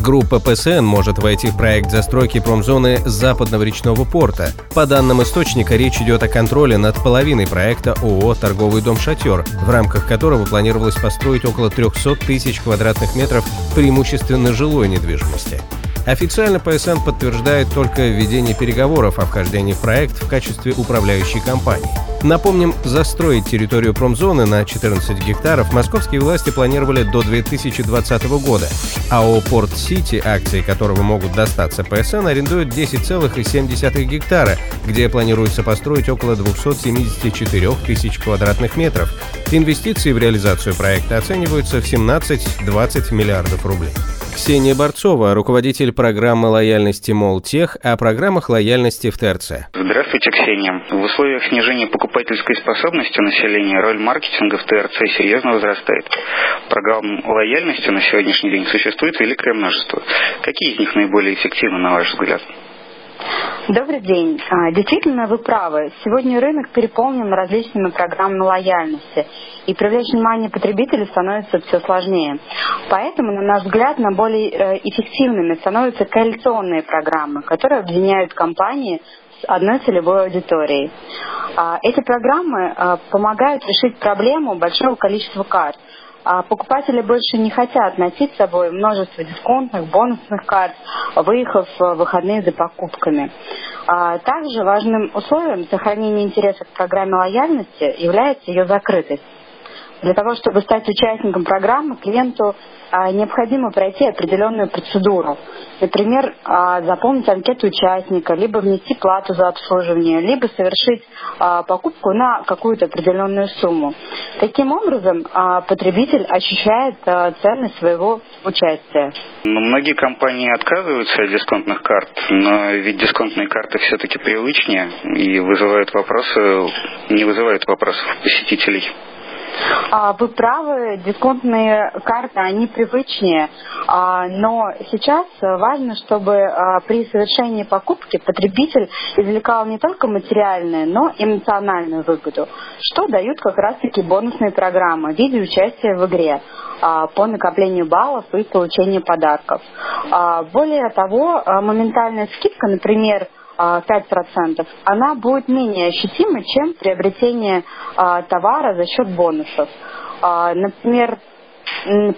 Группа ПСН может войти в проект застройки промзоны западного речного порта. По данным источника, речь идет о контроле над половиной проекта ООО «Торговый дом «Шатер», в рамках которого планировалось построить около 300 тысяч квадратных метров преимущественно жилой недвижимости. Официально ПСН подтверждает только введение переговоров о вхождении в проект в качестве управляющей компании. Напомним, застроить территорию промзоны на 14 гектаров московские власти планировали до 2020 года. АО «Порт Сити», акции которого могут достаться ПСН, арендует 10,7 гектара, где планируется построить около 274 тысяч квадратных метров. Инвестиции в реализацию проекта оцениваются в 17-20 миллиардов рублей. Ксения Борцова, руководитель программы лояльности Молтех, о программах лояльности в ТРЦ. Здравствуйте, Ксения. В условиях снижения покупательской способности населения роль маркетинга в ТРЦ серьезно возрастает. Программ лояльности на сегодняшний день существует великое множество. Какие из них наиболее эффективны, на ваш взгляд? Добрый день. А, действительно, вы правы. Сегодня рынок переполнен различными программами лояльности, и привлечь внимание потребителей становится все сложнее. Поэтому, на наш взгляд, на более э, эффективными становятся коалиционные программы, которые объединяют компании с одной целевой аудиторией. А, эти программы а, помогают решить проблему большого количества карт – а покупатели больше не хотят носить с собой множество дисконтных, бонусных карт, выехав в выходные за покупками. А также важным условием сохранения интереса к программе лояльности является ее закрытость. Для того, чтобы стать участником программы, клиенту а, необходимо пройти определенную процедуру. Например, а, заполнить анкету участника, либо внести плату за обслуживание, либо совершить а, покупку на какую-то определенную сумму. Таким образом, потребитель ощущает ценность своего участия. Но ну, многие компании отказываются от дисконтных карт, но ведь дисконтные карты все-таки привычнее и вызывают вопросы, не вызывают вопросов посетителей. А, вы правы, дисконтные карты, они привычнее, а, но сейчас важно, чтобы а, при совершении покупки потребитель извлекал не только материальную, но и эмоциональную выгоду, что дают как раз-таки бонусные программы в виде участия в игре по накоплению баллов и получению подарков. Более того, моментальная скидка, например, 5%, она будет менее ощутимой, чем приобретение а, товара за счет бонусов. А, например,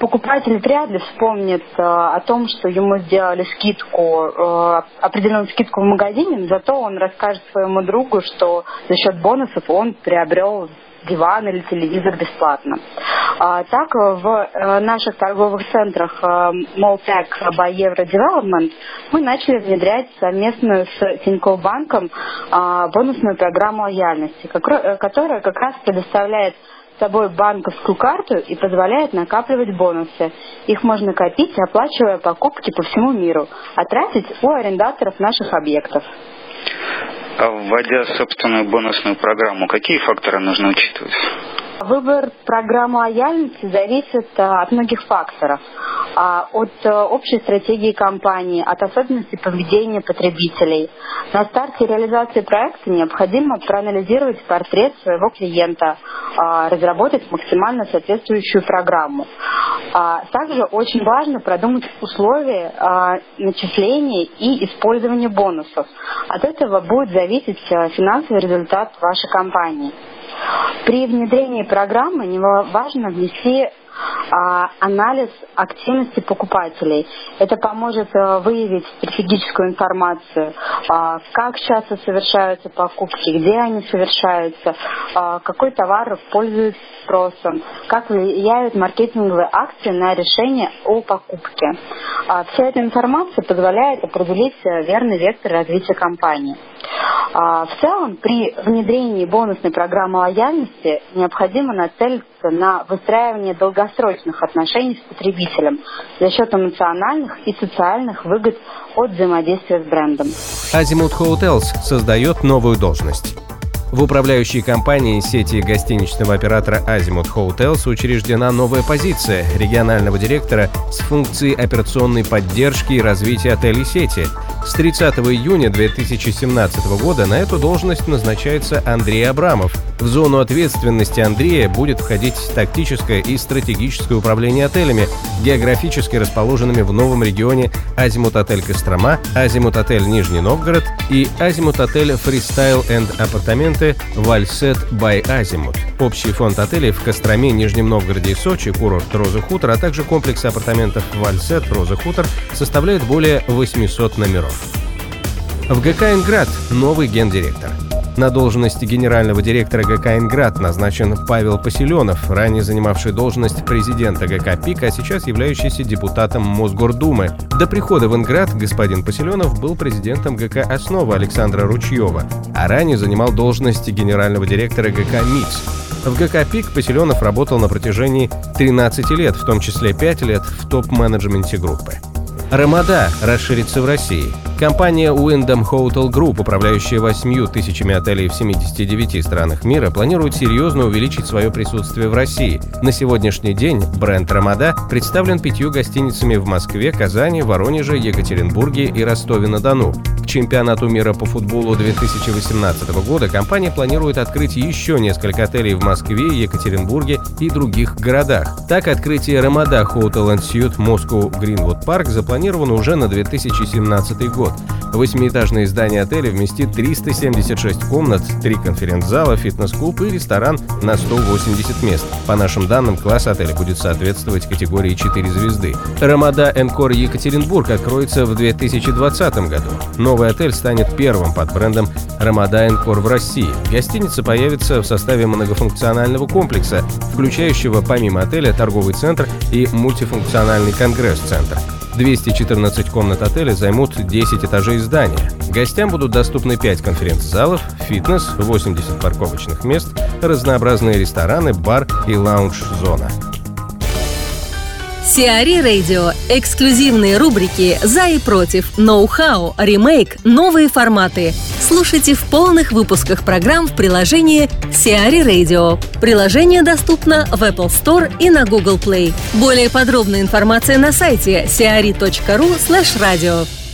покупатель вряд ли вспомнит а, о том, что ему сделали скидку, определенную скидку в магазине, зато он расскажет своему другу, что за счет бонусов он приобрел диван или телевизор бесплатно. А, так, в э, наших торговых центрах Молтек by Euro Development мы начали внедрять совместную с Тинькофф банком а, бонусную программу лояльности, э, которая как раз предоставляет собой банковскую карту и позволяет накапливать бонусы. Их можно копить, оплачивая покупки по всему миру, а тратить у арендаторов наших объектов. А вводя собственную бонусную программу, какие факторы нужно учитывать? Выбор программы лояльности зависит э, от многих факторов. А, от э, общей стратегии компании, от особенностей поведения потребителей. На старте реализации проекта необходимо проанализировать портрет своего клиента, а, разработать максимально соответствующую программу. А, также очень важно продумать условия начисления и использования бонусов. От этого будет зависеть э, финансовый результат вашей компании. При внедрении программы важно внести а, анализ активности покупателей. Это поможет а, выявить стратегическую информацию, а, как часто совершаются покупки, где они совершаются, а, какой товар пользуется спросом, как влияют маркетинговые акции на решение о покупке. А, вся эта информация позволяет определить э, верный вектор развития компании. А, в целом, при внедрении бонусной программы лояльности необходимо нацелиться на выстраивание долгосрочных отношений с потребителем за счет эмоциональных и социальных выгод от взаимодействия с брендом. Азимут Hotels создает новую должность. В управляющей компании сети гостиничного оператора Azimut Hotels учреждена новая позиция регионального директора с функцией операционной поддержки и развития отелей сети. С 30 июня 2017 года на эту должность назначается Андрей Абрамов. В зону ответственности Андрея будет входить тактическое и стратегическое управление отелями, географически расположенными в новом регионе Азимут Отель Кострома, Азимут Отель Нижний Новгород и Азимут Отель Freestyle and Апартаменты Valset by Азимут. Общий фонд отелей в Костроме, Нижнем Новгороде и Сочи, курорт Роза Хутор, а также комплекс апартаментов Valset Роза Хутор составляет более 800 номеров. В ГК «Инград» новый гендиректор – на должности генерального директора ГК «Инград» назначен Павел Поселенов, ранее занимавший должность президента ГК «Пик», а сейчас являющийся депутатом Мосгордумы. До прихода в Инград господин Поселенов был президентом ГК «Основа» Александра Ручьева, а ранее занимал должность генерального директора ГК «МИКС». В ГК «Пик» Поселенов работал на протяжении 13 лет, в том числе 5 лет в топ-менеджменте группы. Рамада расширится в России. Компания Wyndham Hotel Group, управляющая 8 тысячами отелей в 79 странах мира, планирует серьезно увеличить свое присутствие в России. На сегодняшний день бренд «Рамада» представлен пятью гостиницами в Москве, Казани, Воронеже, Екатеринбурге и Ростове-на-Дону. К чемпионату мира по футболу 2018 года компания планирует открыть еще несколько отелей в Москве, Екатеринбурге и других городах. Так, открытие «Рамада Hotel and Suite Moscow Greenwood Park запланировано уже на 2017 год год. Восьмиэтажное здание отеля вместит 376 комнат, три конференц-зала, фитнес-клуб и ресторан на 180 мест. По нашим данным, класс отеля будет соответствовать категории 4 звезды. Рамада Энкор Екатеринбург откроется в 2020 году. Новый отель станет первым под брендом Рамада Энкор в России. Гостиница появится в составе многофункционального комплекса, включающего помимо отеля торговый центр и мультифункциональный конгресс-центр. 214 комнат отеля займут 10 этажей здания. Гостям будут доступны 5 конференц-залов, фитнес, 80 парковочных мест, разнообразные рестораны, бар и лаунж-зона. Сиари Радио. Эксклюзивные рубрики «За и против», «Ноу-хау», «Ремейк», «Новые форматы». Слушайте в полных выпусках программ в приложении Сиари Radio. Приложение доступно в Apple Store и на Google Play. Более подробная информация на сайте siari.ru slash radio.